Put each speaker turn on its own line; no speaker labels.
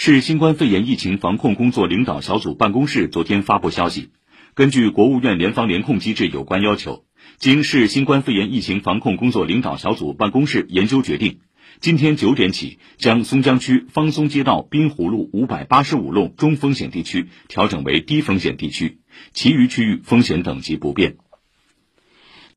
市新冠肺炎疫情防控工作领导小组办公室昨天发布消息根据国务院联防联控机制有关要求经市新冠肺炎疫情防控工作领导小组办公室研究决定今天九点起将松江区方松街道滨湖路五百八十五弄中风险地区调整为低风险地区其余区域风险等级不变。